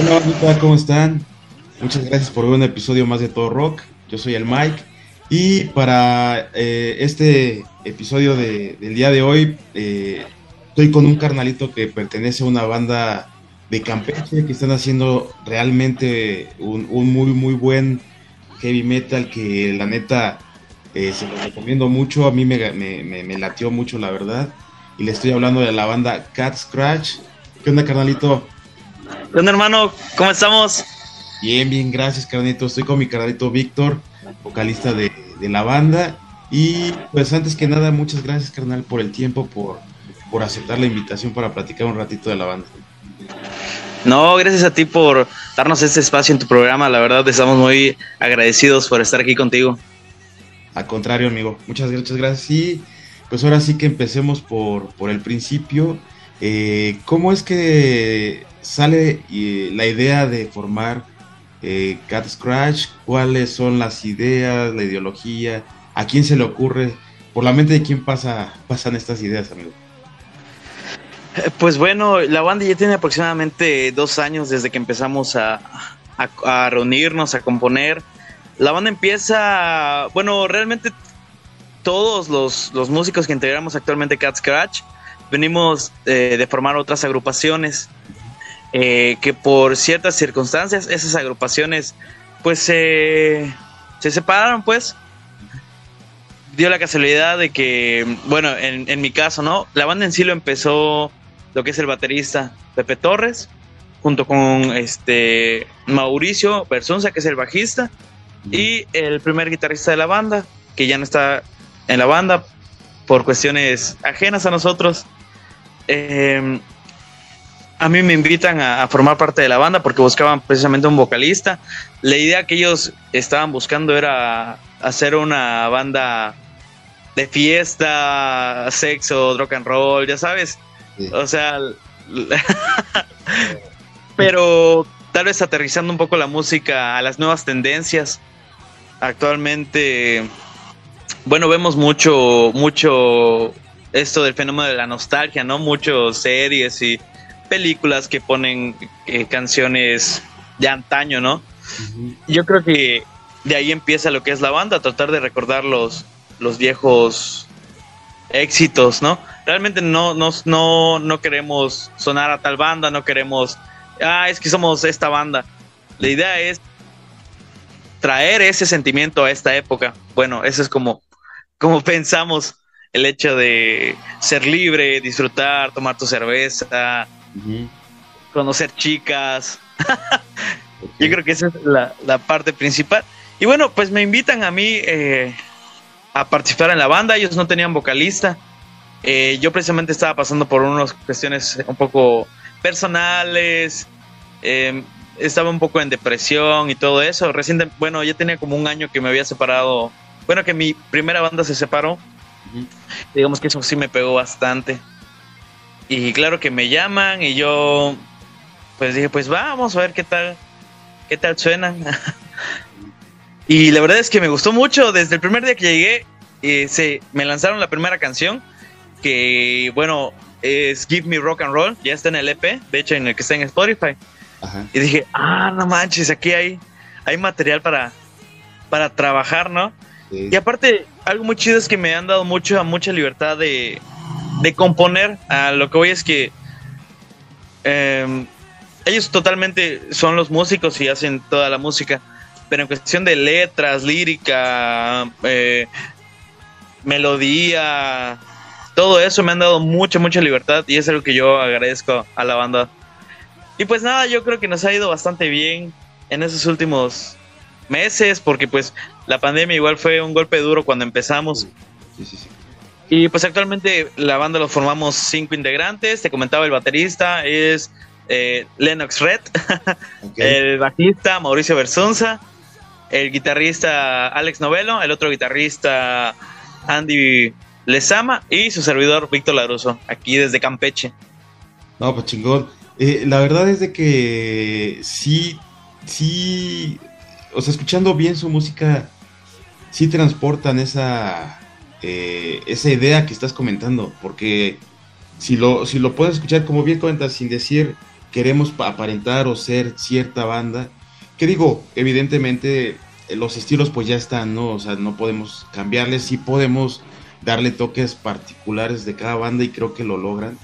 Hola, ¿cómo están? Muchas gracias por ver un episodio más de Todo Rock. Yo soy el Mike. Y para eh, este episodio de- del día de hoy, eh, estoy con un carnalito que pertenece a una banda de Campeche que están haciendo realmente un, muy, muy buen heavy metal que la neta eh, se lo recomiendo mucho. A mí me, me, me- me latió mucho, la verdad. Y le estoy hablando de la banda Cat Scratch. ¿Qué onda, carnalito? ¿Qué onda, hermano? ¿Cómo estamos? Bien, bien, gracias, carnalito. Estoy con mi carnalito Víctor, vocalista de, de la banda. Y pues antes que nada, muchas gracias, carnal, por el tiempo, por, por aceptar la invitación para platicar un ratito de la banda. No, gracias a ti por darnos este espacio en tu programa. La verdad, estamos muy agradecidos por estar aquí contigo. Al contrario, amigo, muchas, muchas gracias. Y pues ahora sí que empecemos por, por el principio. Eh, ¿Cómo es que sale la idea de formar eh, Cat Scratch? ¿Cuáles son las ideas, la ideología? ¿A quién se le ocurre? ¿Por la mente de quién pasa, pasan estas ideas, amigo? Eh, Pues bueno, la banda ya tiene aproximadamente dos años desde que empezamos a, a- a reunirnos, a componer. La banda empieza, bueno, realmente todos los, los músicos que integramos actualmente Cat Scratch venimos eh, de formar otras agrupaciones eh, que por ciertas circunstancias esas agrupaciones pues se se separaron pues. Dio la casualidad de que bueno en, en mi caso no la banda en sí lo empezó lo que es el baterista Pepe Torres junto con este Mauricio Bersunza que es el bajista y el primer guitarrista de la banda que ya no está en la banda por cuestiones ajenas a nosotros. Eh, a mí me invitan a, a formar parte de la banda porque buscaban precisamente un vocalista. La idea que ellos estaban buscando era hacer una banda de fiesta, sexo, rock and roll, ya sabes. Sí. O sea, pero tal vez aterrizando un poco la música a las nuevas tendencias. Actualmente, bueno, vemos mucho, mucho esto del fenómeno de la nostalgia, ¿no? Muchos series y películas que ponen eh, canciones de antaño, ¿no? Yo creo que de ahí empieza lo que es la banda, tratar de recordar los, los viejos éxitos, ¿no? Realmente no, no, no, no queremos sonar a tal banda, no queremos, ah, es que somos esta banda. La idea es traer ese sentimiento a esta época. Bueno, eso es como, como pensamos el hecho de ser libre, disfrutar, tomar tu cerveza, Conocer chicas. Yo creo que esa es la, la parte principal. Y bueno, pues me invitan a mí eh, a participar en la banda. Ellos no tenían vocalista. Eh, yo precisamente estaba pasando por unas cuestiones un poco personales. eh, estaba un poco en depresión y todo eso. Recién, bueno, ya tenía como un año que me había separado. Bueno, que mi primera banda se separó. Digamos que eso sí me pegó bastante. Y claro que me llaman y yo pues dije, pues vamos a ver qué tal, qué tal suenan. y la verdad es que me gustó mucho. Desde el primer día que llegué, eh, se, me lanzaron la primera canción, que bueno, es Give Me Rock and Roll, ya está en el EP, de hecho en el que está en Spotify. Ajá. Y dije, ah, no manches, aquí hay, hay material para, para trabajar, ¿no? Sí. Y aparte, algo muy chido es que me han dado mucho, mucha libertad de, de componer. A lo que voy es que em, ellos totalmente son los músicos y hacen toda la música. Pero en cuestión de letras, lírica, eh, melodía, todo eso me han dado mucha, mucha libertad y es algo que yo agradezco a la banda. Y pues nada, yo creo que nos ha ido bastante bien en esos últimos meses porque pues la pandemia igual fue un golpe duro cuando empezamos. Sí, sí, sí. Y pues actualmente la banda lo formamos cinco integrantes. Te comentaba el baterista es eh, Lennox Red, el bajista Mauricio Bersunza, el guitarrista Alex Novelo, el otro guitarrista Andy Lezama y su servidor Víctor Laruso, aquí desde Campeche. No, pues chingón. Eh, la verdad es de que sí, sí, o sea, escuchando bien su música, sí transportan esa, eh, esa idea que estás comentando, porque si lo, si lo puedes escuchar como bien comentas, sin decir queremos aparentar o ser cierta banda. Que digo, evidentemente los estilos pues ya están, ¿no? O sea, no podemos cambiarles, sí podemos darle toques particulares de cada banda y creo que lo logran,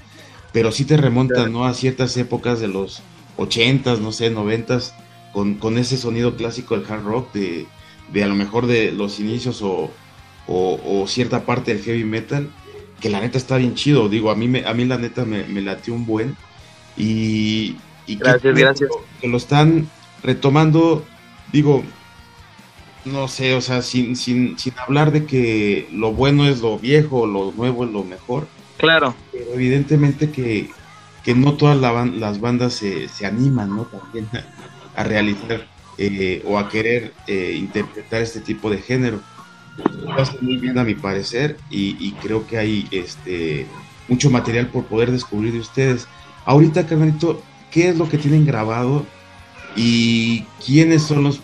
pero sí te remontan, ¿no? A ciertas épocas de los 80s, no sé, 90s, con, con ese sonido clásico del hard rock, de, de a lo mejor de los inicios o, o, cierta parte del heavy metal, que la neta está bien chido, digo, a mí, me, a mí la neta me, me latió un buen y... y gracias, gracias. que lo están retomando, digo, no sé, o sea, sin, sin, sin hablar de que lo bueno es lo viejo, lo nuevo es lo mejor. Claro. Pero evidentemente que, no todas las bandas se, se, animan, ¿no? También a, realizar eh, o a querer eh, interpretar este tipo de género. Lo muy bien a mi parecer y, creo que hay este mucho material por poder descubrir de ustedes. Ahorita, carnalito, ¿qué es lo que tienen grabado y quiénes son los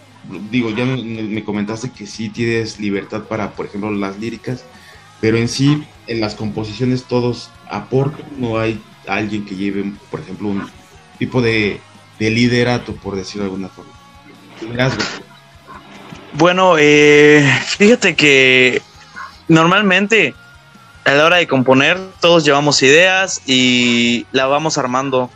digo, ya me, comentaste que sí tienes libertad para, por ejemplo, las líricas, pero en sí, en las composiciones todos aportan, no hay alguien que lleve, por ejemplo, un tipo de, liderato, por decirlo de alguna forma. Bueno, eh, fíjate que normalmente a la hora de componer todos llevamos ideas y la vamos armando.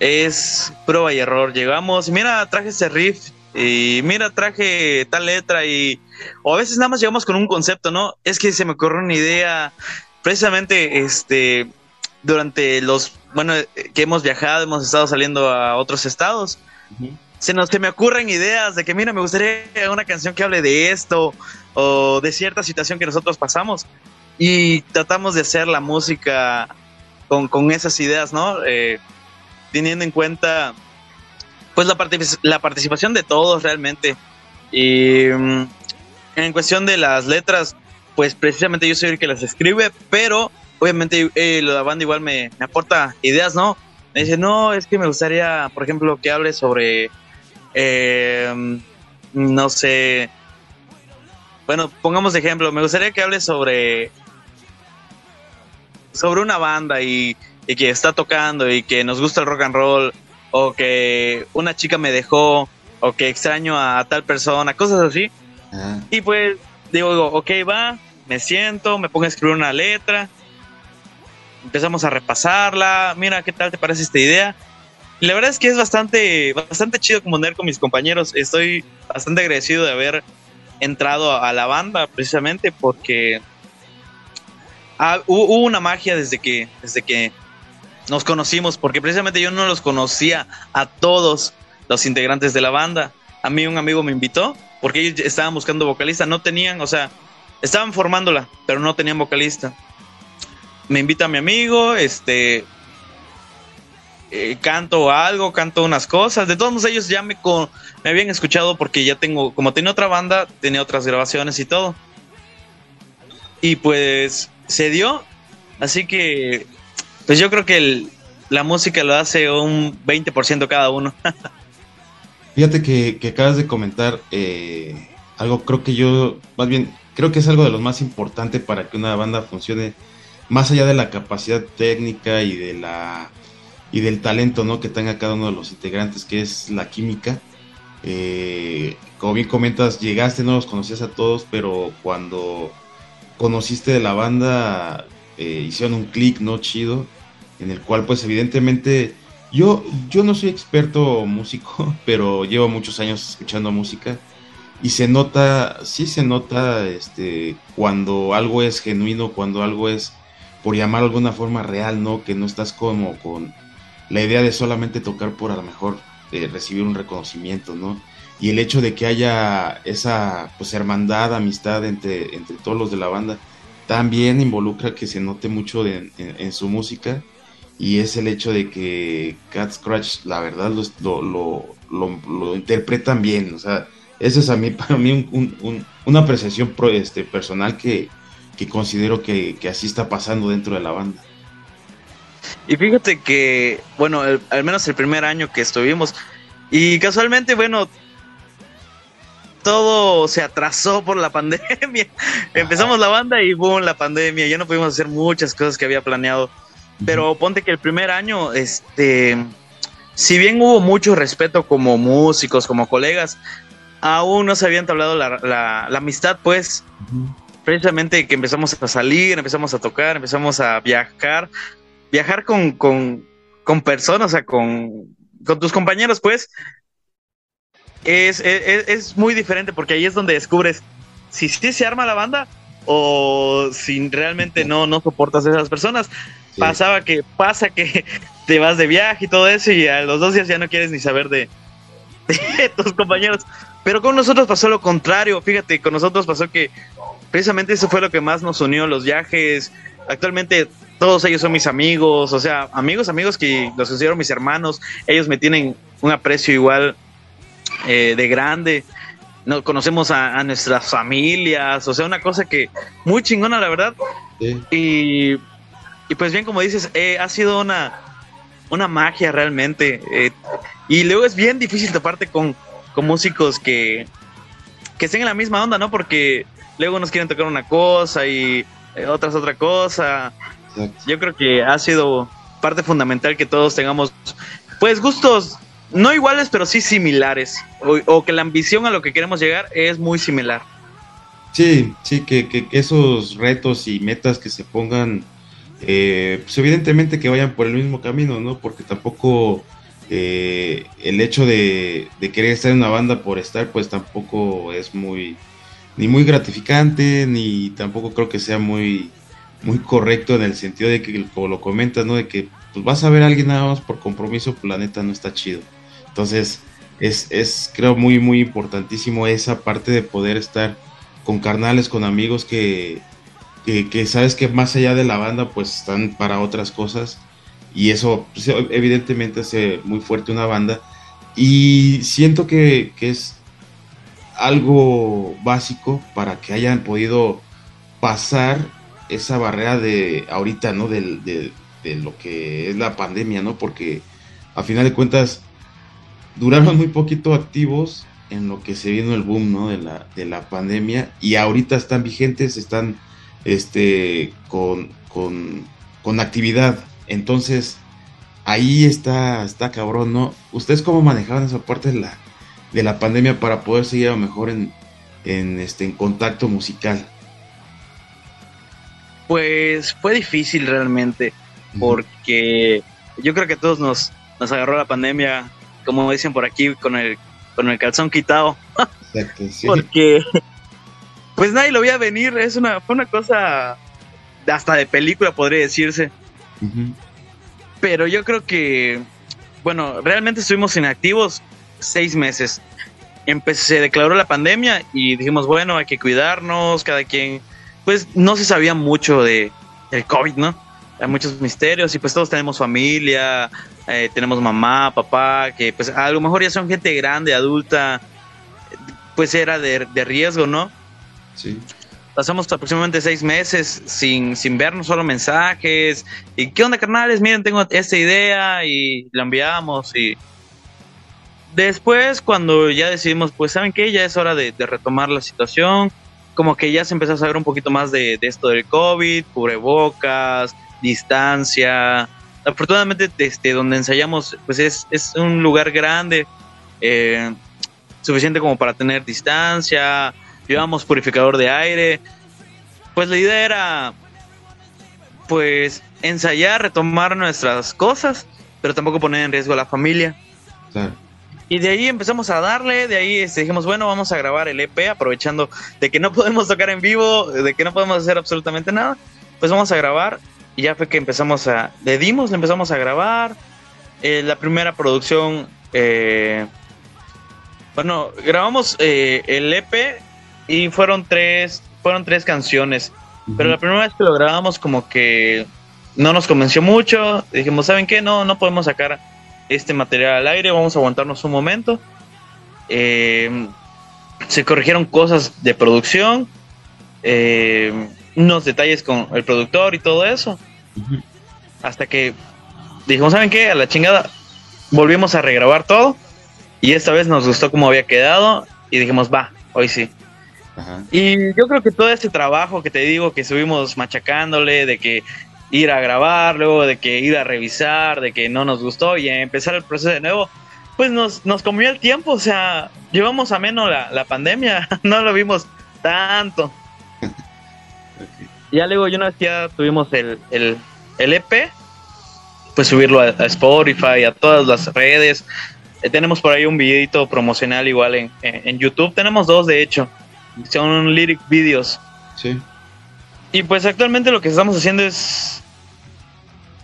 Es prueba y error. Llegamos, mira, traje ese riff, y mira, traje tal letra y... O a veces nada más llegamos con un concepto, ¿no? Es que se me ocurrió una idea, precisamente, este, durante los, bueno, que hemos viajado, hemos estado saliendo a otros estados. Se nos se me ocurren ideas de que, mira, me gustaría una canción que hable de esto o de cierta situación que nosotros pasamos. Y tratamos de hacer la música con, con esas ideas, ¿no? Eh, teniendo en cuenta pues la, la participación de todos realmente. Y mm, en cuestión de las letras, pues precisamente yo soy el que las escribe, pero obviamente eh, la banda igual me, aporta ideas, ¿no? Me dice, no, es que me gustaría, por ejemplo, que hable sobre, eh, no sé, bueno, pongamos ejemplo, me gustaría que hable sobre, sobre una banda y, y que está tocando y que nos gusta el rock and roll o que una chica me dejó, o que extraño a tal persona, cosas así. Ah. Y pues digo, ok, va, me siento, me pongo a escribir una letra, empezamos a repasarla, mira qué tal te parece esta idea. La verdad es que es bastante, bastante chido componer con mis compañeros. Estoy bastante agradecido de haber entrado a la banda precisamente porque hubo una magia desde que, desde que nos conocimos, porque precisamente yo no los conocía a todos los integrantes de la banda. A mí un amigo me invitó, porque ellos estaban buscando vocalista, no tenían, o sea, estaban formándola, pero no tenían vocalista. Me invita a mi amigo, este, eh, canto algo, canto unas cosas. De todos ellos ya me, me habían escuchado porque ya tengo, como tenía otra banda, tenía otras grabaciones y todo. Y pues se dio. Así que pues yo creo que la música lo hace un 20% cada uno. Fíjate que, acabas de comentar eh, algo, creo que yo, más bien, creo que es algo de lo más importante para que una banda funcione, más allá de la capacidad técnica y de la y del talento ¿no? que tenga cada uno de los integrantes, que es la química. Eh, como bien comentas, llegaste, no los conocías a todos, pero cuando conociste de la banda, eh, hicieron un clic, ¿no? Chido, en el cual pues evidentemente yo, yo no soy experto músico, pero llevo muchos años escuchando música y se nota, sí se nota este, cuando algo es genuino, cuando algo es, por llamar de alguna forma, real, ¿no? Que no estás como con la idea de solamente tocar por a lo mejor eh, recibir un reconocimiento, ¿no? Y el hecho de que haya esa pues hermandad, amistad entre, entre todos los de la banda, también involucra que se note mucho en, su música y es el hecho de que Cat Scratch la verdad lo, lo, lo, interpretan bien, o sea, eso es para mí una apreciación este, personal que, considero que, así está pasando dentro de la banda. Y fíjate que, bueno, al menos el primer año que estuvimos, y casualmente, bueno, todo se atrasó por la pandemia. Empezamos la banda y boom, la pandemia. Ya no pudimos hacer muchas cosas que había planeado. Pero ponte que el primer año, este, si bien hubo mucho respeto como músicos, como colegas, aún no se había entablado la, la, amistad, pues, precisamente que empezamos a salir, empezamos a tocar, empezamos a viajar, viajar con, con, con personas, o sea, con, con tus compañeros, pues, es, es, es, muy diferente porque ahí es donde descubres si sí se arma la banda o si realmente no, no soportas a esas personas. Pasaba que, pasa que te vas de viaje y todo eso y a los dos días ya no quieres ni saber de, de tus compañeros. Pero con nosotros pasó lo contrario, fíjate, con nosotros pasó que precisamente eso fue lo que más nos unió, los viajes. Actualmente todos ellos son mis amigos, o sea, amigos, amigos que los considero mis hermanos, ellos me tienen un aprecio igual eh, de grande. Nos conocemos a, nuestras familias, o sea, una cosa que muy chingona, la verdad. Y, y, pues bien, como dices, eh, ha sido una, una magia realmente. Eh, y luego es bien difícil toparte con, con músicos que, que estén en la misma onda, ¿no? Porque luego nos quieren tocar una cosa y otras otra cosa. Yo creo que ha sido parte fundamental que todos tengamos, pues, gustos no iguales, pero sí similares. O, que la ambición a lo que queremos llegar es muy similar. Sí, sí, que, esos retos y metas que se pongan, eh, pues evidentemente que vayan por el mismo camino, ¿no? Porque tampoco eh, el hecho de, querer estar en una banda por estar, pues tampoco es muy, ni muy gratificante, ni tampoco creo que sea muy, muy correcto en el sentido de que, como lo comentas, ¿no? De que pues vas a ver a alguien nada más por compromiso, pues la neta no está chido. Entonces, es, es creo muy, muy importantísimo esa parte de poder estar con carnales, con amigos que, que, sabes que más allá de la banda, pues están para otras cosas. Y eso pues, evidentemente hace muy fuerte una banda. Y siento que, que, es algo básico para que hayan podido pasar esa barrera de ahorita, ¿no? De, de, lo que es la pandemia, ¿no? Porque a final de cuentas duraron muy poquito activos en lo que se vino el boom ¿no? de, la, de la pandemia y ahorita están vigentes, están este, con, con, actividad. Entonces, ahí está, está cabrón, ¿no? ¿Ustedes cómo manejaban esa parte de la, de la pandemia para poder seguir a lo mejor en, en, este, en contacto musical? Pues fue difícil realmente, porque yo creo que a todos nos, nos agarró la pandemia como dicen por aquí, con el, con el calzón quitado. Exacto, sí. Porque pues nadie lo veía venir, es una, fue una cosa hasta de película podría decirse. Pero yo creo que, bueno, realmente estuvimos inactivos seis meses. se declaró la pandemia y dijimos, bueno, hay que cuidarnos, cada quien, pues no se sabía mucho de el COVID, ¿no? Hay muchos misterios y pues todos tenemos familia, eh, tenemos mamá, papá, que pues a lo mejor ya son gente grande, adulta, pues era de, riesgo, ¿no? Sí. Pasamos aproximadamente seis meses sin, sin vernos, solo mensajes. ¿Y qué onda, carnales? Miren, tengo esta idea y la enviamos. Y después, cuando ya decidimos, pues, ¿saben qué? Ya es hora de, retomar la situación. Como que ya se empezó a saber un poquito más de, de esto del COVID, cubrebocas, distancia, afortunadamente este, donde ensayamos pues es, es un lugar grande, eh, suficiente como para tener distancia, llevamos purificador de aire, pues la idea era pues ensayar, retomar nuestras cosas, pero tampoco poner en riesgo a la familia. Y de ahí empezamos a darle, de ahí este, dijimos, bueno, vamos a grabar el EP, aprovechando de que no podemos tocar en vivo, de que no podemos hacer absolutamente nada, pues vamos a grabar y ya fue que empezamos a, le dimos, le empezamos a grabar. Eh, la primera producción, eh, bueno, grabamos eh, el EP y fueron tres, fueron tres canciones. Pero la primera vez que lo grabamos como que no nos convenció mucho. Dijimos, ¿saben qué? No, no podemos sacar este material al aire, vamos a aguantarnos un momento. se corrigieron cosas de producción. Eh, unos detalles con el productor y todo eso. Hasta que dijimos, ¿saben qué? A la chingada, volvimos a regrabar todo. Y esta vez nos gustó cómo había quedado. Y dijimos, va, hoy sí. Y yo creo que todo ese trabajo que te digo, que estuvimos machacándole, de que ir a grabar, luego de que ir a revisar, de que no nos gustó y empezar el proceso de nuevo, pues nos, nos comió el tiempo, o sea, llevamos a menos la, la pandemia, no lo vimos tanto. Ya luego, yo una vez ya tuvimos el, el, el EP, pues subirlo a, Spotify, a todas las redes. Eh, tenemos por ahí un videito promocional igual en, en, YouTube. Tenemos dos, de hecho. Son lyric videos. Sí. Y pues actualmente lo que estamos haciendo es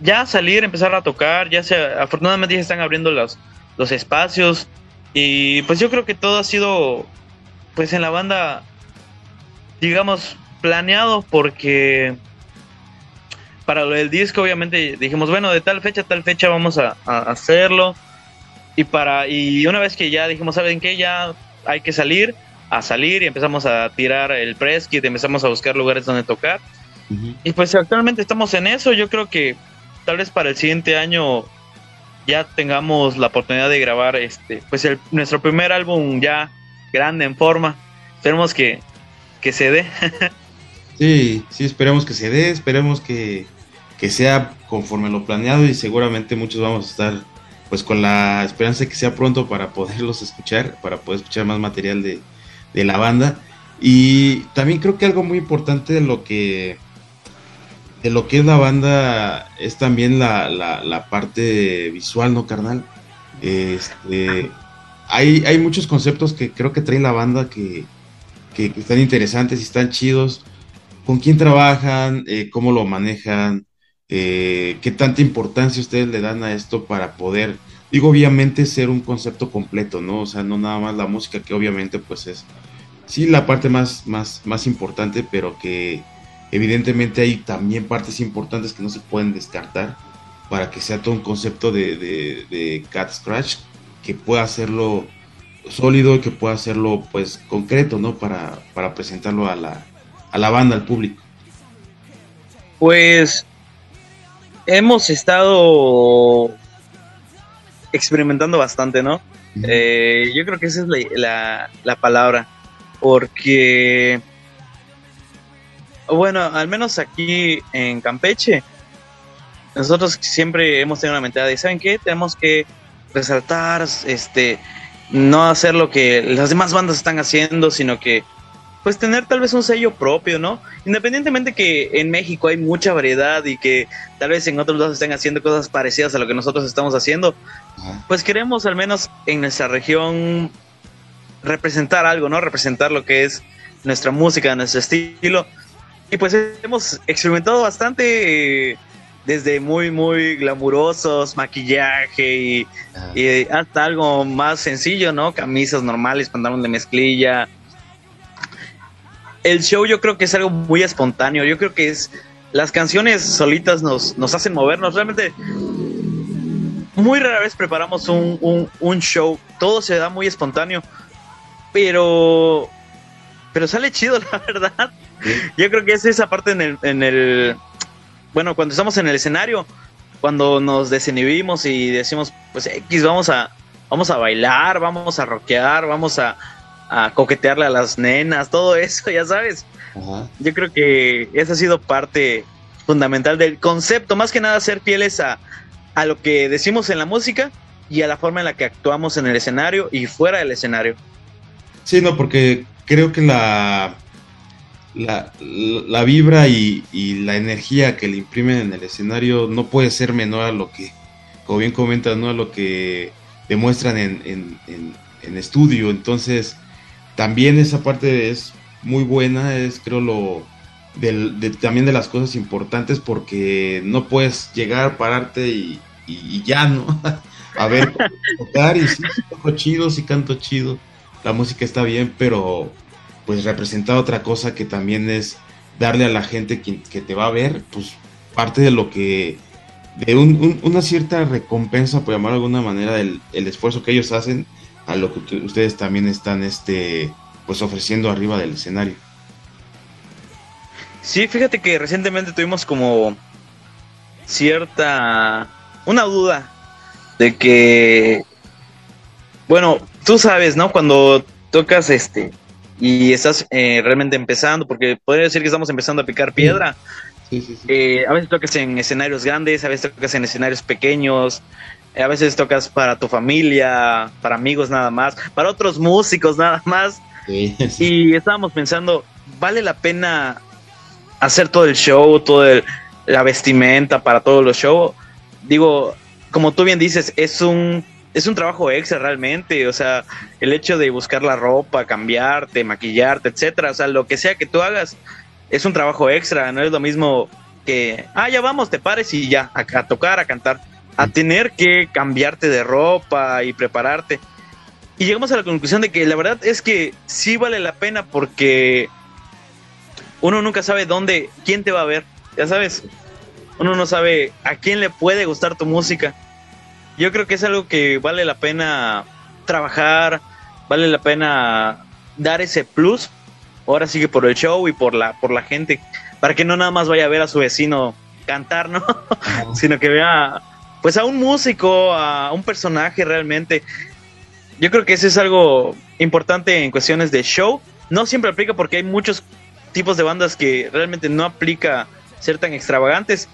ya salir, empezar a tocar. Ya se, afortunadamente ya están abriendo los, los espacios. Y pues yo creo que todo ha sido, pues en la banda, digamos, planeado porque para lo del disco obviamente dijimos, bueno, de tal fecha a tal fecha vamos a, hacerlo. Y para y una vez que ya dijimos, ¿saben qué? Ya hay que salir, a salir y empezamos a tirar el press kit, empezamos a buscar lugares donde tocar. Y pues actualmente estamos en eso, yo creo que tal vez para el siguiente año ya tengamos la oportunidad de grabar este pues el, nuestro primer álbum ya grande en forma. Esperemos que, que se dé. Sí, sí, esperemos que se dé, esperemos que, sea conforme lo planeado y seguramente muchos vamos a estar pues con la esperanza de que sea pronto para poderlos escuchar, para poder escuchar más material de, la banda. Y también creo que algo muy importante de lo que de lo que es la banda es también la, la, parte visual, ¿no, carnal? Este, hay, hay muchos conceptos que creo que trae la banda que, que están interesantes y están chidos con quién trabajan, eh, cómo lo manejan, eh, qué tanta importancia ustedes le dan a esto para poder, digo, obviamente ser un concepto completo, ¿no? O sea, no nada más la música, que obviamente pues es, sí, la parte más, más, más importante, pero que evidentemente hay también partes importantes que no se pueden descartar para que sea todo un concepto de, de Cat Scratch que pueda hacerlo sólido y que pueda hacerlo pues concreto, ¿no? Para, para presentarlo a la, a la banda, al público? Pues hemos estado experimentando bastante, ¿no? Eh, yo creo que esa es la, la, palabra, porque, bueno, al menos aquí en Campeche, nosotros siempre hemos tenido una mentalidad de, ¿saben qué? Tenemos que resaltar, este, no hacer lo que las demás bandas están haciendo, sino que pues tener tal vez un sello propio, ¿no? Independientemente que en México hay mucha variedad y que tal vez en otros lados estén haciendo cosas parecidas a lo que nosotros estamos haciendo, pues queremos al menos en nuestra región representar algo, ¿no? Representar lo que es nuestra música, nuestro estilo. Y pues hemos experimentado bastante eh, desde muy, muy glamurosos, maquillaje y, y, hasta algo más sencillo, ¿no? Camisas normales, pantalones de mezclilla, el show yo creo que es algo muy espontáneo. Yo creo que es. Las canciones solitas nos, nos hacen movernos. Realmente. Muy rara vez preparamos un, show. Todo se da muy espontáneo. Pero. Pero sale chido, la verdad. Yo creo que es esa parte en el, en el. Bueno, cuando estamos en el escenario. Cuando nos desinhibimos y decimos, pues X, vamos a. Vamos a bailar, vamos a rockear, vamos a, a coquetearle a las nenas, todo eso, ya sabes. Yo creo que esa ha sido parte fundamental del concepto, más que nada ser fieles a, a lo que decimos en la música y a la forma en la que actuamos en el escenario y fuera del escenario. Sí, no, porque creo que la, la, la vibra y, la energía que le imprimen en el escenario no puede ser menor a lo que, como bien comentas, ¿no? a lo que demuestran en, estudio. Entonces, también esa parte es muy buena, es creo lo del, también de las cosas importantes porque no puedes llegar, pararte y, ya, ¿no? A ver, tocar y sí, toco chido, sí canto chido, la música está bien, pero pues representa otra cosa que también es darle a la gente que, te va a ver, pues parte de lo que, de una cierta recompensa, por llamarlo de alguna manera, del el esfuerzo que ellos hacen a lo que ustedes también están este pues ofreciendo arriba del escenario. Sí, fíjate que recientemente tuvimos como cierta una duda de que bueno, tú sabes, ¿no? Cuando tocas este y estás eh, realmente empezando, porque podría decir que estamos empezando a picar piedra, Eh, a veces tocas en escenarios grandes, a veces tocas en escenarios pequeños, a veces tocas para tu familia, para amigos nada más, para otros músicos nada más. Y estábamos pensando, ¿vale la pena hacer todo el show, toda la vestimenta para todos los shows? Digo, como tú bien dices, es un es un trabajo extra realmente, o sea, el hecho de buscar la ropa, cambiarte, maquillarte, etcétera, o sea, lo que sea que tú hagas es un trabajo extra, no es lo mismo que, ah, ya vamos, te pares y ya, a, a tocar, a cantar, a tener que cambiarte de ropa y prepararte. Y llegamos a la conclusión de que la verdad es que sí vale la pena porque uno nunca sabe dónde, quién te va a ver, ya sabes, uno no sabe a quién le puede gustar tu música yo creo que es algo que vale la pena trabajar, vale la pena dar ese plus. Ahora sigue por el show y por la, por la gente, para que no nada más vaya a ver a su vecino cantar, ¿no? Sino que vea pues a un músico, a un personaje realmente. Yo creo que eso es algo importante en cuestiones de show. No siempre aplica porque hay muchos tipos de bandas que realmente no aplica ser tan extravagantes,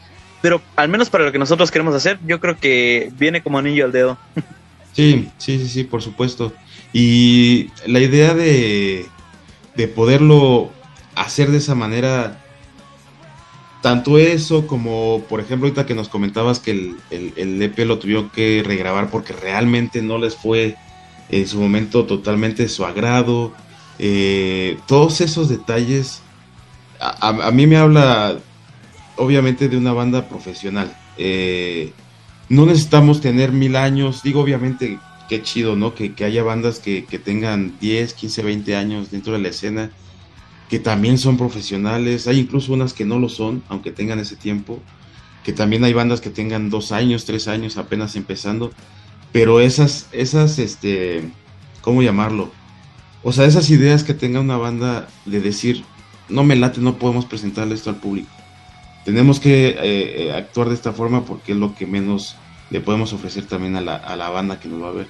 pero al menos para lo que nosotros queremos hacer, yo creo que viene como anillo al dedo. Sí, sí, sí, sí, por supuesto. Y la idea de, de poderlo hacer de esa manera, tanto eso como, por ejemplo, ahorita que nos comentabas que el, el, el EP lo tuvieron que regrabar porque realmente no les fue en su momento totalmente su agrado. Eh, todos esos detalles a, a, mí me habla obviamente de una banda profesional. Eh, no necesitamos tener mil años, digo obviamente qué chido, ¿no? Que, haya bandas que, tengan 10, 15, 20 años dentro de la escena, que también son profesionales, hay incluso unas que no lo son, aunque tengan ese tiempo, que también hay bandas que tengan dos años, tres años apenas empezando, pero esas, esas, este, ¿cómo llamarlo? O sea, esas ideas que tenga una banda de decir, no me late, no podemos presentarle esto al público tenemos que eh, eh, actuar de esta forma porque es lo que menos le podemos ofrecer también a la, a la banda que nos va a ver.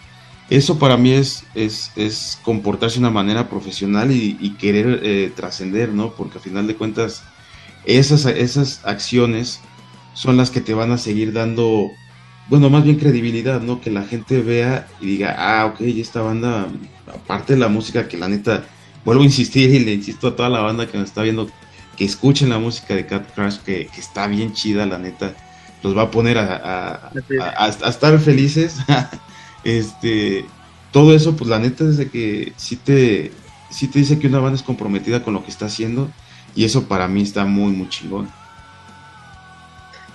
Eso para mí es, es, es comportarse de una manera profesional y, querer eh, trascender, ¿no? Porque al final de cuentas esas, esas acciones son las que te van a seguir dando, bueno, más bien credibilidad, ¿no? Que la gente vea y diga, ah, ok, esta banda, aparte de la música que la neta, vuelvo a insistir y le insisto a toda la banda que nos está viendo, que escuchen la música de Cat Crash, que, está bien chida, la neta. Los va a poner a, estar felices. este, todo eso, pues la neta es de que sí te, sí te dice que una banda es comprometida con lo que está haciendo. Y eso para mí está muy, muy chingón.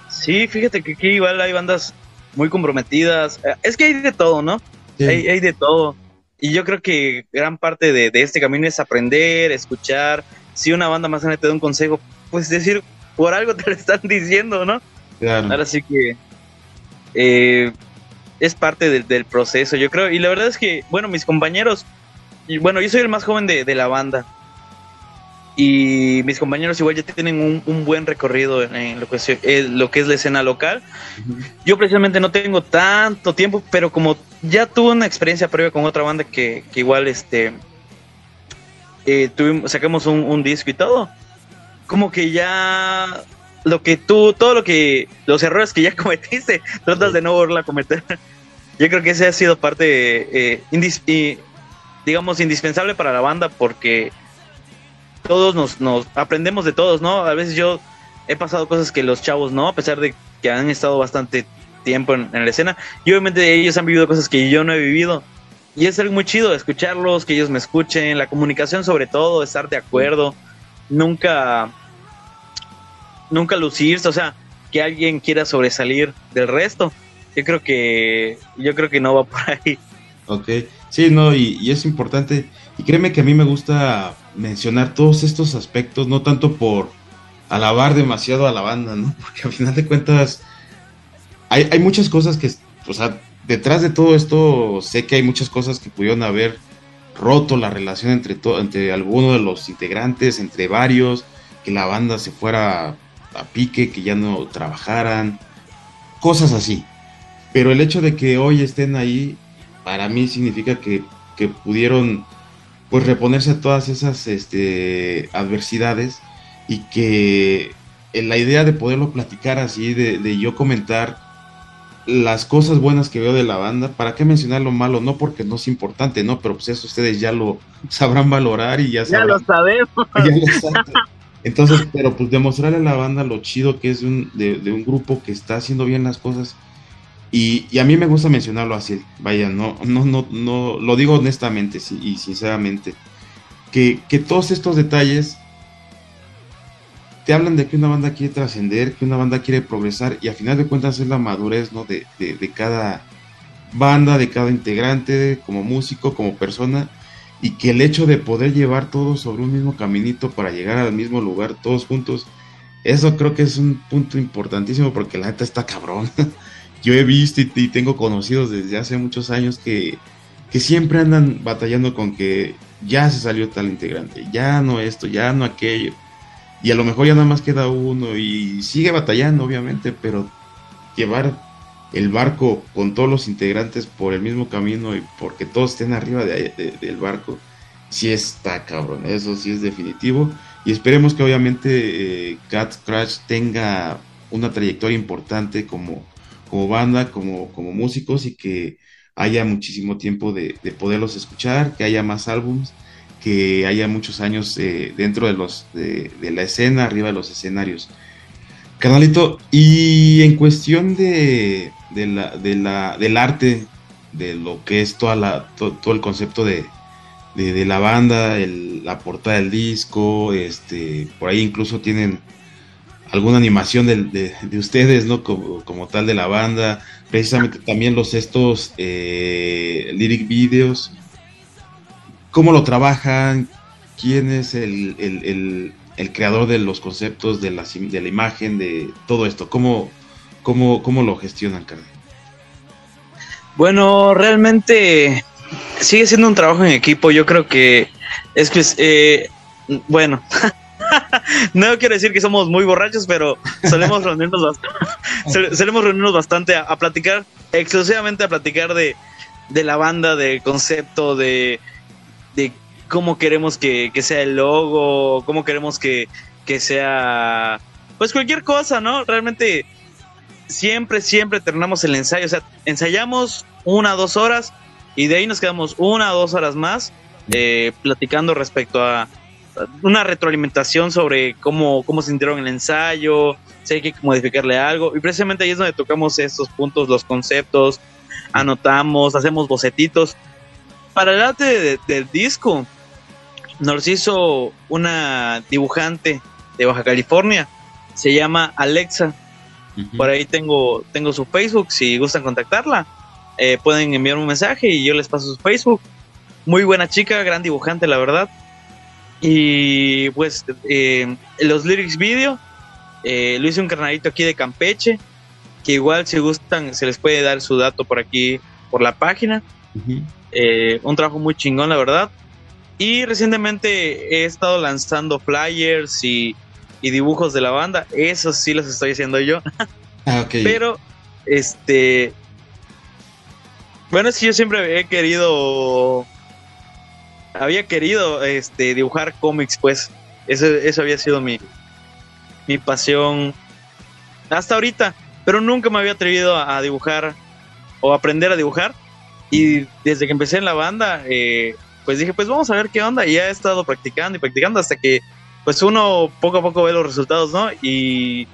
Sí, fíjate que aquí igual hay bandas muy comprometidas. Es que hay de todo, ¿no? Hay, de todo. Y yo creo que gran parte de, de, este camino es aprender, escuchar, si una banda más grande te da un consejo, pues decir, por algo te lo están diciendo, ¿no? Claro. Ahora sí que eh, es parte del proceso, yo creo. Y la verdad es que, bueno, mis compañeros, y bueno, yo soy el más joven de, la banda. Y mis compañeros igual ya tienen un, buen recorrido en, lo, que es, lo que es la escena local. Yo precisamente no tengo tanto tiempo, pero como ya tuve una experiencia previa con otra banda que, que igual este eh, sacamos un, disco y todo, como que ya lo que tú, todo lo que, los errores que ya cometiste, tratas de no volver a cometer. Yo creo que ese ha sido parte, eh, digamos, indispensable para la banda porque todos nos, aprendemos de todos, ¿no? A veces yo he pasado cosas que los chavos no, a pesar de que han estado bastante tiempo en la escena, y obviamente ellos han vivido cosas que yo no he vivido y es algo muy chido escucharlos, que ellos me escuchen, la comunicación sobre todo, estar de acuerdo, nunca, nunca lucirse, o sea, que alguien quiera sobresalir del resto. Yo creo que, yo creo que no va por ahí. Ok, sí, no, y, es importante, y créeme que a mí me gusta mencionar todos estos aspectos, no tanto por alabar demasiado a la banda, ¿no? Porque al final de cuentas hay, hay muchas cosas que, o sea, detrás de todo esto sé que hay muchas cosas que pudieron haber roto la relación entre, entre algunos de los integrantes, entre varios, que la banda se fuera a pique, que ya no trabajaran, cosas así. Pero el hecho de que hoy estén ahí, para mí significa que, que pudieron pues reponerse a todas esas este, adversidades y que la idea de poderlo platicar así, de, yo comentar las cosas buenas que veo de la banda, ¿para qué mencionar lo malo? No porque no es importante, ¿no? Pero pues eso ustedes ya lo sabrán valorar y ya Ya lo sabemos. Entonces, pero pues demostrarle a la banda lo chido que es de un, de, un grupo que está haciendo bien las cosas. Y, y, a mí me gusta mencionarlo así, vaya, no, no, no, no, lo digo honestamente y sinceramente, que, que todos estos detalles te hablan de que una banda quiere trascender, que una banda quiere progresar y a final de cuentas es la madurez ¿no? de, de, cada banda, de cada integrante, como músico, como persona y que el hecho de poder llevar todos sobre un mismo caminito para llegar al mismo lugar todos juntos, eso creo que es un punto importantísimo porque la neta está cabrón. Yo he visto y, tengo conocidos desde hace muchos años que, que siempre andan batallando con que ya se salió tal integrante, ya no esto, ya no aquello. Y a lo mejor ya nada más queda uno y sigue batallando, obviamente, pero llevar el barco con todos los integrantes por el mismo camino y porque todos estén arriba del barco, sí está cabrón, eso sí es definitivo. Y esperemos que obviamente eh, Cat Crash tenga una trayectoria importante como, como banda, como, como músicos y que haya muchísimo tiempo de, poderlos escuchar, que haya más álbums, que haya muchos años eh, dentro de, los, de, la escena, arriba de los escenarios. Carnalito, y en cuestión de, la, del arte, de lo que es toda la, todo el concepto de, la banda, la portada del disco, este, por ahí incluso tienen alguna animación de, ustedes, ¿no? Como, tal de la banda, precisamente también los estos eh, lyric videos, cómo lo trabajan, quién es el, el, creador de los conceptos, de la, de la imagen, de todo esto, cómo, cómo, cómo lo gestionan, Carmen. Bueno, realmente sigue siendo un trabajo en equipo, yo creo que es que, eh, bueno, no quiero decir que somos muy borrachos, pero solemos reunirnos bastante, solemos reunirnos bastante a, platicar, exclusivamente a platicar de, la banda, del concepto, de, de cómo queremos que, sea el logo, cómo queremos que, que sea, pues cualquier cosa, ¿no? Realmente siempre, siempre terminamos el ensayo, o sea, ensayamos una, dos horas y de ahí nos quedamos una dos horas más eh, platicando respecto a, una retroalimentación sobre cómo, cómo sintieron el ensayo, si hay que modificarle algo. Y precisamente ahí es donde tocamos estos puntos, los conceptos, anotamos, hacemos bocetitos. Para el arte del disco, nos hizo una dibujante de Baja California, se llama Alexa. Por ahí tengo, tengo su Facebook, si gustan contactarla, eh, pueden enviar un mensaje y yo les paso su Facebook. Muy buena chica, gran dibujante, la verdad. Y pues eh, los lyrics video, eh, lo hice un carnalito aquí de Campeche, que igual si gustan se les puede dar su dato por aquí, por la página. Eh, un trabajo muy chingón, la verdad. Y recientemente he estado lanzando flyers y, dibujos de la banda. Eso sí los estoy haciendo yo. Ah, Pero, este... Bueno, es que yo siempre he querido había querido este, dibujar cómics, pues. Eso, eso había sido mi, mi pasión hasta ahorita. Pero nunca me había atrevido a, dibujar o aprender a dibujar. Y desde que empecé en la banda, eh, pues dije, pues vamos a ver qué onda. Y ya he estado practicando y practicando hasta que, pues uno poco a poco ve los resultados, ¿no? Y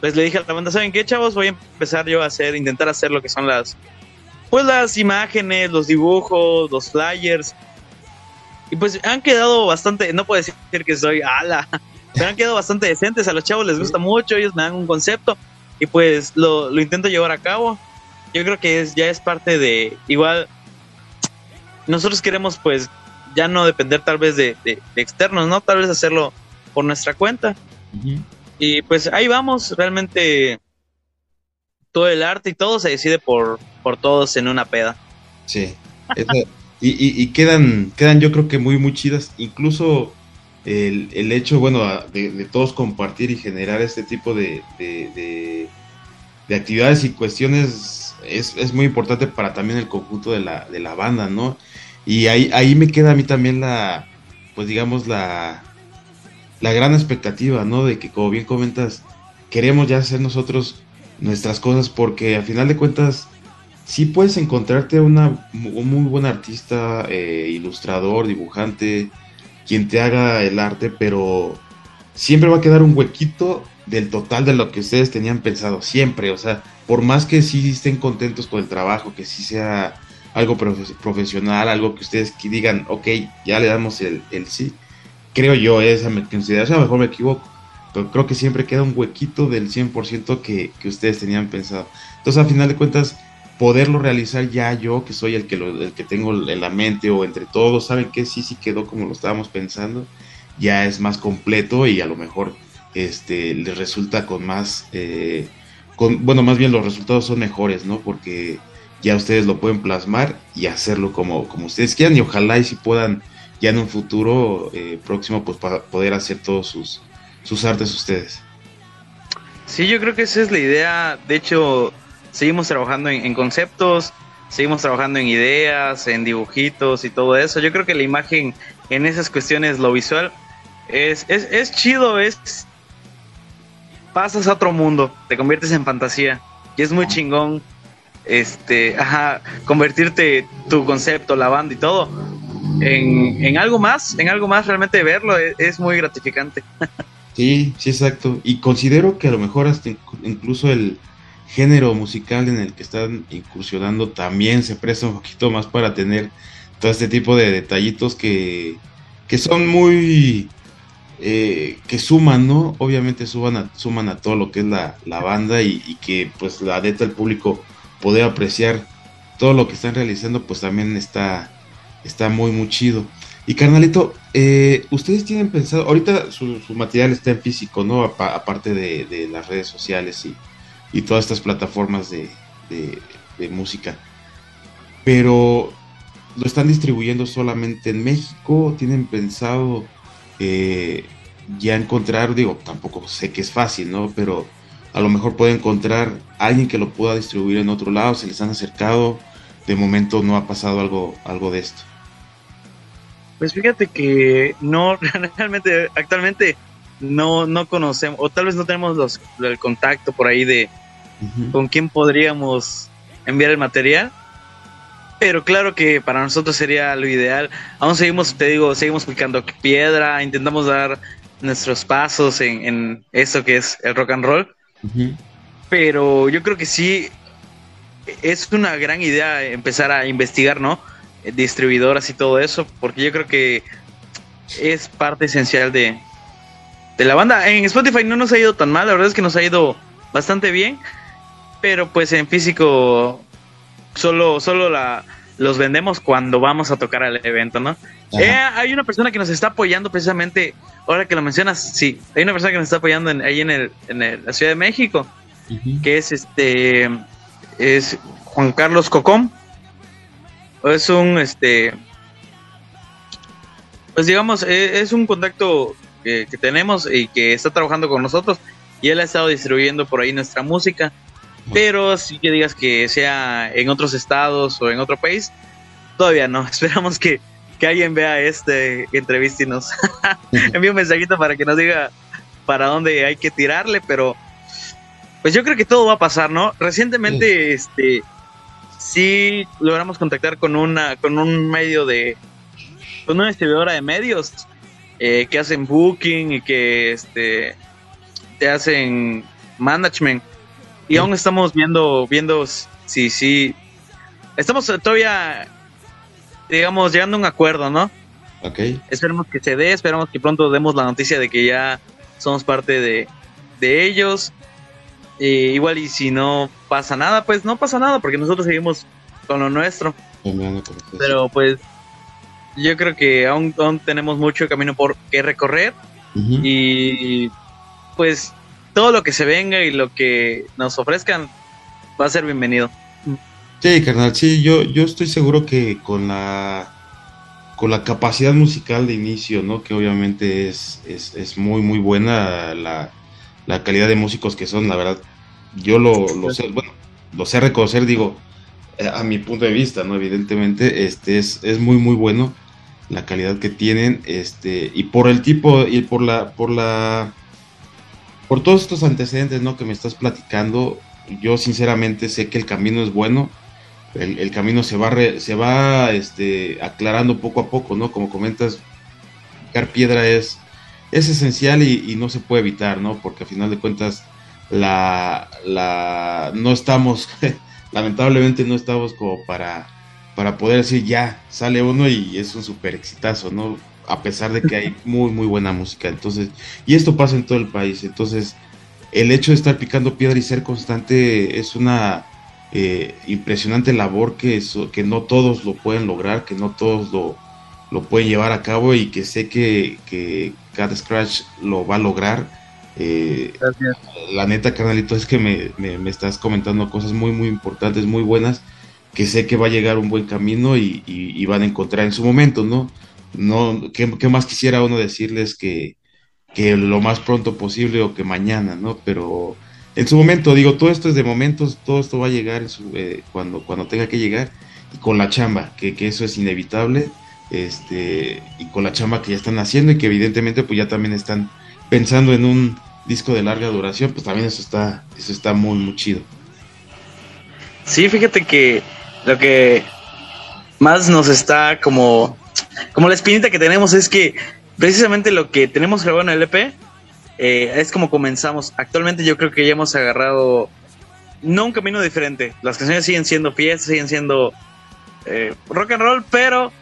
pues le dije a la banda, ¿saben qué, chavos? Voy a empezar yo a hacer, intentar hacer lo que son las, pues las imágenes, los dibujos, los flyers. Y pues han quedado bastante, no puedo decir que soy ala, pero han quedado bastante decentes. A los chavos les gusta mucho, ellos me dan un concepto y pues lo, intento llevar a cabo. Yo creo que es, ya es parte de, igual, nosotros queremos pues ya no depender tal vez de, externos, ¿no? Tal vez hacerlo por nuestra cuenta. Y pues ahí vamos, realmente todo el arte y todo se decide por, por todos en una peda. Sí, y, quedan, quedan yo creo que muy, muy chidas. Incluso el, el hecho, bueno, de, todos compartir y generar este tipo de, de, actividades y cuestiones es, es, muy importante para también el conjunto de la, de la banda, ¿no? Y ahí, ahí me queda a mí también la, pues digamos, la, la gran expectativa, ¿no? De que, como bien comentas, queremos ya hacer nosotros nuestras cosas porque a final de cuentas sí puedes encontrarte una, un muy buen artista, eh, ilustrador, dibujante, quien te haga el arte, pero siempre va a quedar un huequito del total de lo que ustedes tenían pensado, siempre, o sea, por más que sí estén contentos con el trabajo, que sí sea algo profesional, algo que ustedes que digan, ok, ya le damos el, sí, creo yo, esa me consideración, a lo mejor me equivoco, pero creo que siempre queda un huequito del 100% que, que ustedes tenían pensado. Entonces, al final de cuentas, poderlo realizar ya yo, que soy el que, lo, el que tengo en la mente o entre todos, saben que sí, sí quedó como lo estábamos pensando, ya es más completo y a lo mejor este, les resulta con más, eh, con, bueno, más bien los resultados son mejores, ¿no? Porque ya ustedes lo pueden plasmar y hacerlo como, como ustedes quieran y ojalá y si puedan ya en un futuro eh, próximo pues para poder hacer todos sus, sus artes ustedes. Sí, yo creo que esa es la idea. De hecho, seguimos trabajando en, conceptos, seguimos trabajando en ideas, en dibujitos y todo eso. Yo creo que la imagen en esas cuestiones, lo visual, es, es, es chido, es... Pasas a otro mundo, te conviertes en fantasía. Y es muy chingón, este, ajá, convertirte tu concepto, la banda y todo, en, en algo más, en algo más realmente verlo, es, es muy gratificante. Sí, sí, exacto. Y considero que a lo mejor hasta incluso el, género musical en el que están incursionando también se presta un poquito más para tener todo este tipo de detallitos que, que son muy... Eh, que suman, ¿no? Obviamente suman a, suman a todo lo que es la, la banda y, que pues la neta el público poder apreciar todo lo que están realizando pues también está, está muy muy chido. Y carnalito, eh, ustedes tienen pensado, ahorita su, material está en físico, ¿no? aparte de, las redes sociales y, y todas estas plataformas de, música. Pero lo están distribuyendo solamente en México, tienen pensado eh, ya encontrar, digo, tampoco sé que es fácil, ¿no? Pero a lo mejor puede encontrar alguien que lo pueda distribuir en otro lado, se les han acercado, de momento no ha pasado algo, algo de esto. Pues fíjate que no, realmente, actualmente no, no conocemos, o tal vez no tenemos los, el contacto por ahí de, con quién podríamos enviar el material. Pero claro que para nosotros sería lo ideal. Aún seguimos, te digo, seguimos picando piedra, intentamos dar nuestros pasos en, en eso que es el rock and roll. Pero yo creo que sí es una gran idea empezar a investigar, ¿no? Distribuidoras y todo eso, porque yo creo que es parte esencial de, de la banda. En Spotify no nos ha ido tan mal, la verdad es que nos ha ido bastante bien pero pues en físico solo, solo la, los vendemos cuando vamos a tocar al evento, ¿no? Eh, hay una persona que nos está apoyando precisamente, ahora que lo mencionas, sí, hay una persona que nos está apoyando ahí en, el, en la Ciudad de México, que es este, es Juan Carlos Cocom, es un, este, pues digamos, e, es, un contacto que, que tenemos y que está trabajando con nosotros y él ha estado distribuyendo por ahí nuestra música pero si que digas que sea en otros estados o en otro país, todavía no. Esperamos que, alguien vea este entrevista y nos envíe un mensajito para que nos diga para dónde hay que tirarle, pero pues yo creo que todo va a pasar, ¿no? Recientemente, este, sí logramos contactar con una, con un medio de, con una distribuidora de medios eh, que hacen booking y que, este, te hacen management y aún estamos viendo, viendo si sí. Estamos todavía, digamos, llegando a un acuerdo, ¿no? Ok. Esperemos que se dé, esperamos que pronto demos la noticia de que ya somos parte de, de ellos. igual y si no pasa nada, pues no pasa nada, porque nosotros seguimos con lo nuestro. Pero pues yo creo que aún, aún tenemos mucho camino por que recorrer. Y pues todo lo que se venga y lo que nos ofrezcan va a ser bienvenido. Sí, carnal, sí, yo, yo estoy seguro que con la con la capacidad musical de inicio, ¿no? Que obviamente es, es, muy, muy buena la, calidad de músicos que son, la verdad. Yo lo, sé, bueno, lo sé reconocer, digo, eh, a mi punto de vista, ¿no? Evidentemente, este es, es muy, muy bueno la calidad que tienen, este, y por el tipo, y por la, por la por todos estos antecedentes, ¿no? Que me estás platicando, yo sinceramente sé que el camino es bueno, el, camino se va, se va este, aclarando poco a poco, ¿no? Como comentas, picar piedra es, es esencial y, no se puede evitar, ¿no? Porque al final de cuentas, la, la, no estamos, lamentablemente no estamos como para, para poder decir ya, sale uno y es un súper exitazo, ¿no? A pesar de que hay muy, muy buena música. Entonces, y esto pasa en todo el país. Entonces, el hecho de estar picando piedra y ser constante es una eh, impresionante labor que, que no todos lo pueden lograr, que no todos lo, lo pueden llevar a cabo y que sé que, que Cat Scratch lo va a lograr. Eh, la neta, carnalito, es que me, me, estás comentando cosas muy, muy importantes, muy buenas, que sé que va a llegar un buen camino y, y, van a encontrar en su momento, ¿no? No ¿qué, ¿Qué, más quisiera uno decirles que, que lo más pronto posible o que mañana, ¿no? Pero en su momento, digo, todo esto es de momentos, todo esto va a llegar eh, cuando, cuando tenga que llegar y con la chamba, que, eso es inevitable, este, y con la chamba que ya están haciendo y que evidentemente pues ya también están pensando en un disco de larga duración, pues también eso está, eso está muy, muy chido. Sí, fíjate que lo que más nos está como, como la espinita que tenemos es que precisamente lo que tenemos grabado en el EP eh, es como comenzamos. Actualmente yo creo que ya hemos agarrado no un camino diferente. Las canciones siguen siendo fiestas, siguen siendo eh, rock and roll, pero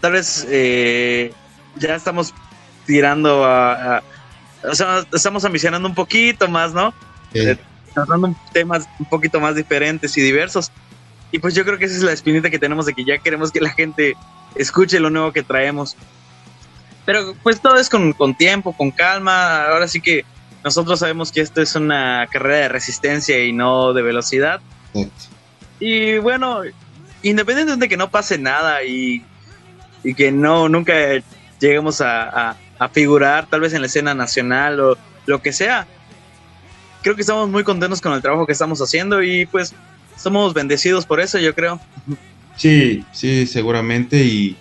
tal vez eh, ya estamos tirando a, o sea, estamos ambicionando un poquito más, ¿no? tratando temas un poquito más diferentes y diversos. Y pues yo creo que esa es la espinita que tenemos de que ya queremos que la gente escuche lo nuevo que traemos. Pero pues todo es con, tiempo, con calma. Ahora sí que nosotros sabemos que esto es una carrera de resistencia y no de velocidad. Y bueno, independientemente de que no pase nada y, que no nunca lleguemos a, figurar tal vez en la escena nacional o lo que sea, creo que estamos muy contentos con el trabajo que estamos haciendo y pues somos bendecidos por eso, yo creo. Sí, sí, seguramente y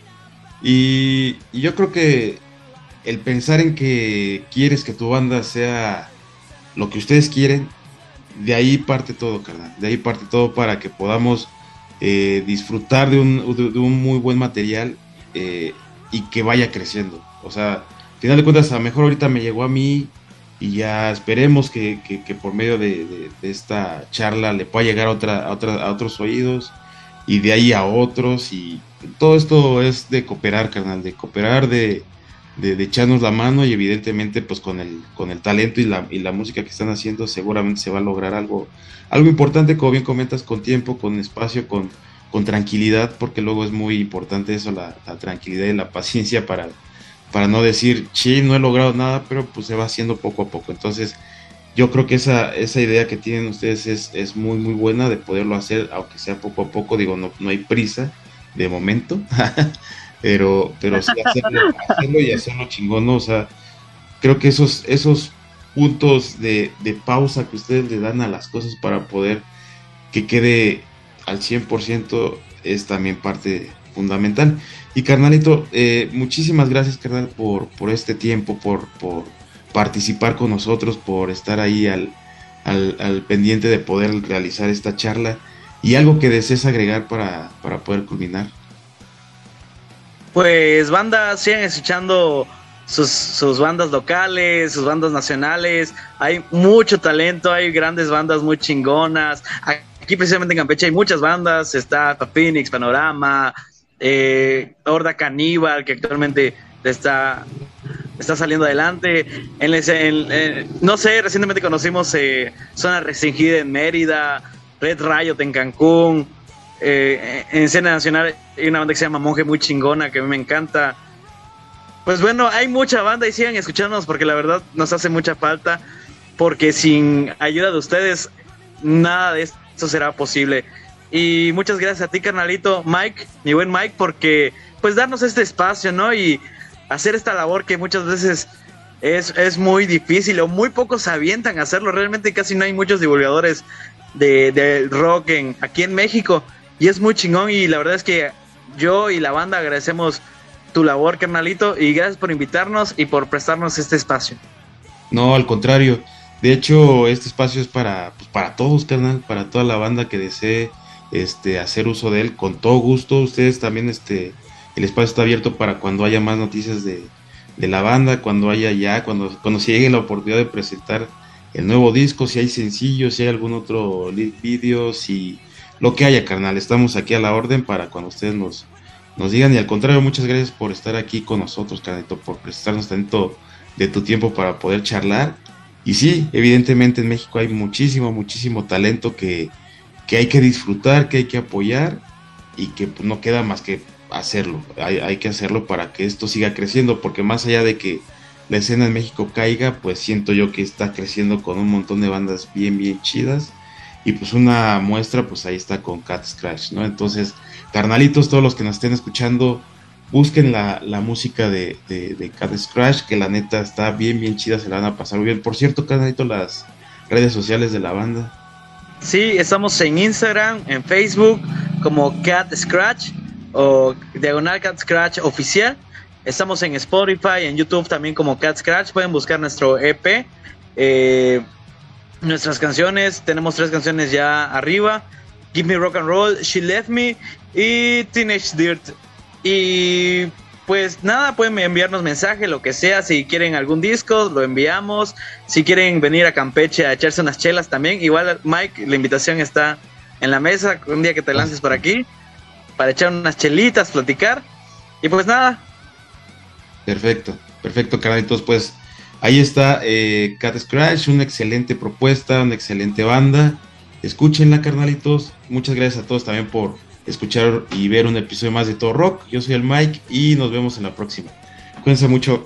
y, yo creo que el pensar en que quieres que tu banda sea lo que ustedes quieren, de ahí parte todo, carnal. De ahí parte todo para que podamos eh, disfrutar de un, muy buen material eh, y que vaya creciendo. O sea, al final de cuentas, a lo mejor ahorita me llegó a mí y ya esperemos que, por medio de, esta charla le pueda llegar a, otra, a, otra, otros oídos y de ahí a otros. Y todo esto es de cooperar, carnal, de cooperar, de, de, echarnos la mano y evidentemente pues con el, con el talento y la, y la música que están haciendo seguramente se va a lograr algo, algo importante, como bien comentas, con tiempo, con espacio, con, con tranquilidad, porque luego es muy importante eso, la, tranquilidad y la paciencia para, para no decir, sí, no he logrado nada, pero pues se va haciendo poco a poco. Entonces, yo creo que esa, esa idea que tienen ustedes es, es muy, muy buena de poderlo hacer, aunque sea poco a poco, digo, no, no hay prisa de momento, pero, pero sí hacerlo, y hacerlo chingón, o sea, creo que esos, esos puntos de, pausa que ustedes le dan a las cosas para poder que quede al 100% es también parte fundamental. Y carnalito, eh, muchísimas gracias carnal por, por este tiempo, por, por participar con nosotros, por estar ahí al, al, al pendiente de poder realizar esta charla. ¿Y algo que desees agregar para, poder culminar? Pues bandas, sigan escuchando sus, bandas locales, sus bandas nacionales. Hay mucho talento, hay grandes bandas muy chingonas. Aquí precisamente en Campeche hay muchas bandas. Está Phoenix, Panorama, eh, Horda Caníbal, que actualmente está, está saliendo adelante. No sé, recientemente conocimos eh, Zona Restringida en Mérida. Red Riot en Cancún. Eh, en escena nacional hay una banda que se llama Monje muy chingona que a mí me encanta. Pues bueno, hay mucha banda y sigan escuchándonos porque la verdad nos hace mucha falta. Porque sin ayuda de ustedes, nada de esto será posible. Y muchas gracias a ti, carnalito, Mike, mi buen Mike, porque pues darnos este espacio, ¿no? Y hacer esta labor que muchas veces es, es muy difícil o muy pocos se avientan a hacerlo. Realmente casi no hay muchos divulgadores de, rock en, aquí en México. Y es muy chingón y la verdad es que yo y la banda agradecemos tu labor, carnalito, y gracias por invitarnos y por prestarnos este espacio. No, al contrario, De hecho, este espacio es para, pues, para todos, carnal, para toda la banda que desee este, hacer uso de él con todo gusto. Ustedes también, este, el espacio está abierto para cuando haya más noticias de, de la banda, cuando haya ya, cuando, cuando se llegue la oportunidad de presentar el nuevo disco, si hay sencillos, si hay algún otro video, si lo que haya, carnal. Estamos aquí a la orden para cuando ustedes nos, nos digan. Y al contrario, muchas gracias por estar aquí con nosotros, carnalito, por prestarnos tanto de tu tiempo para poder charlar. Y sí, evidentemente en México hay muchísimo, muchísimo talento que, que hay que disfrutar, que hay que apoyar y que no queda más que hacerlo. Hay, que hacerlo para que esto siga creciendo, porque más allá de que la escena en México caiga, pues siento yo que está creciendo con un montón de bandas bien, bien chidas. Y pues una muestra, pues ahí está con Cat Scratch, ¿no? Entonces, carnalitos, todos los que nos estén escuchando, busquen la, música de, de, Cat Scratch, que la neta está bien, bien chida, se la van a pasar bien. Por cierto, carnalito, las redes sociales de la banda. Sí, estamos en Instagram, en Facebook, como Cat Scratch o Diagonal Cat Scratch Oficial. Estamos en Spotify, en YouTube también como Cat Scratch. Pueden buscar nuestro EP. Eh, nuestras canciones, tenemos tres canciones ya arriba. Give Me Rock and Roll, She Left Me y Teenage Dirt. Y pues nada, pueden enviarnos mensaje, lo que sea. Si quieren algún disco, lo enviamos. Si quieren venir a Campeche a echarse unas chelas también. Igual, Mike, la invitación está en la mesa. Un día que te lances por aquí para echar unas chelitas, platicar. Y pues nada, Perfecto, perfecto, carnalitos. Pues ahí está eh, Cat Scratch, una excelente propuesta, una excelente banda. Escúchenla, carnalitos. Muchas gracias a todos también por escuchar y ver un episodio más de Todo Rock. Yo soy el Mike y nos vemos en la próxima. Cuídense mucho.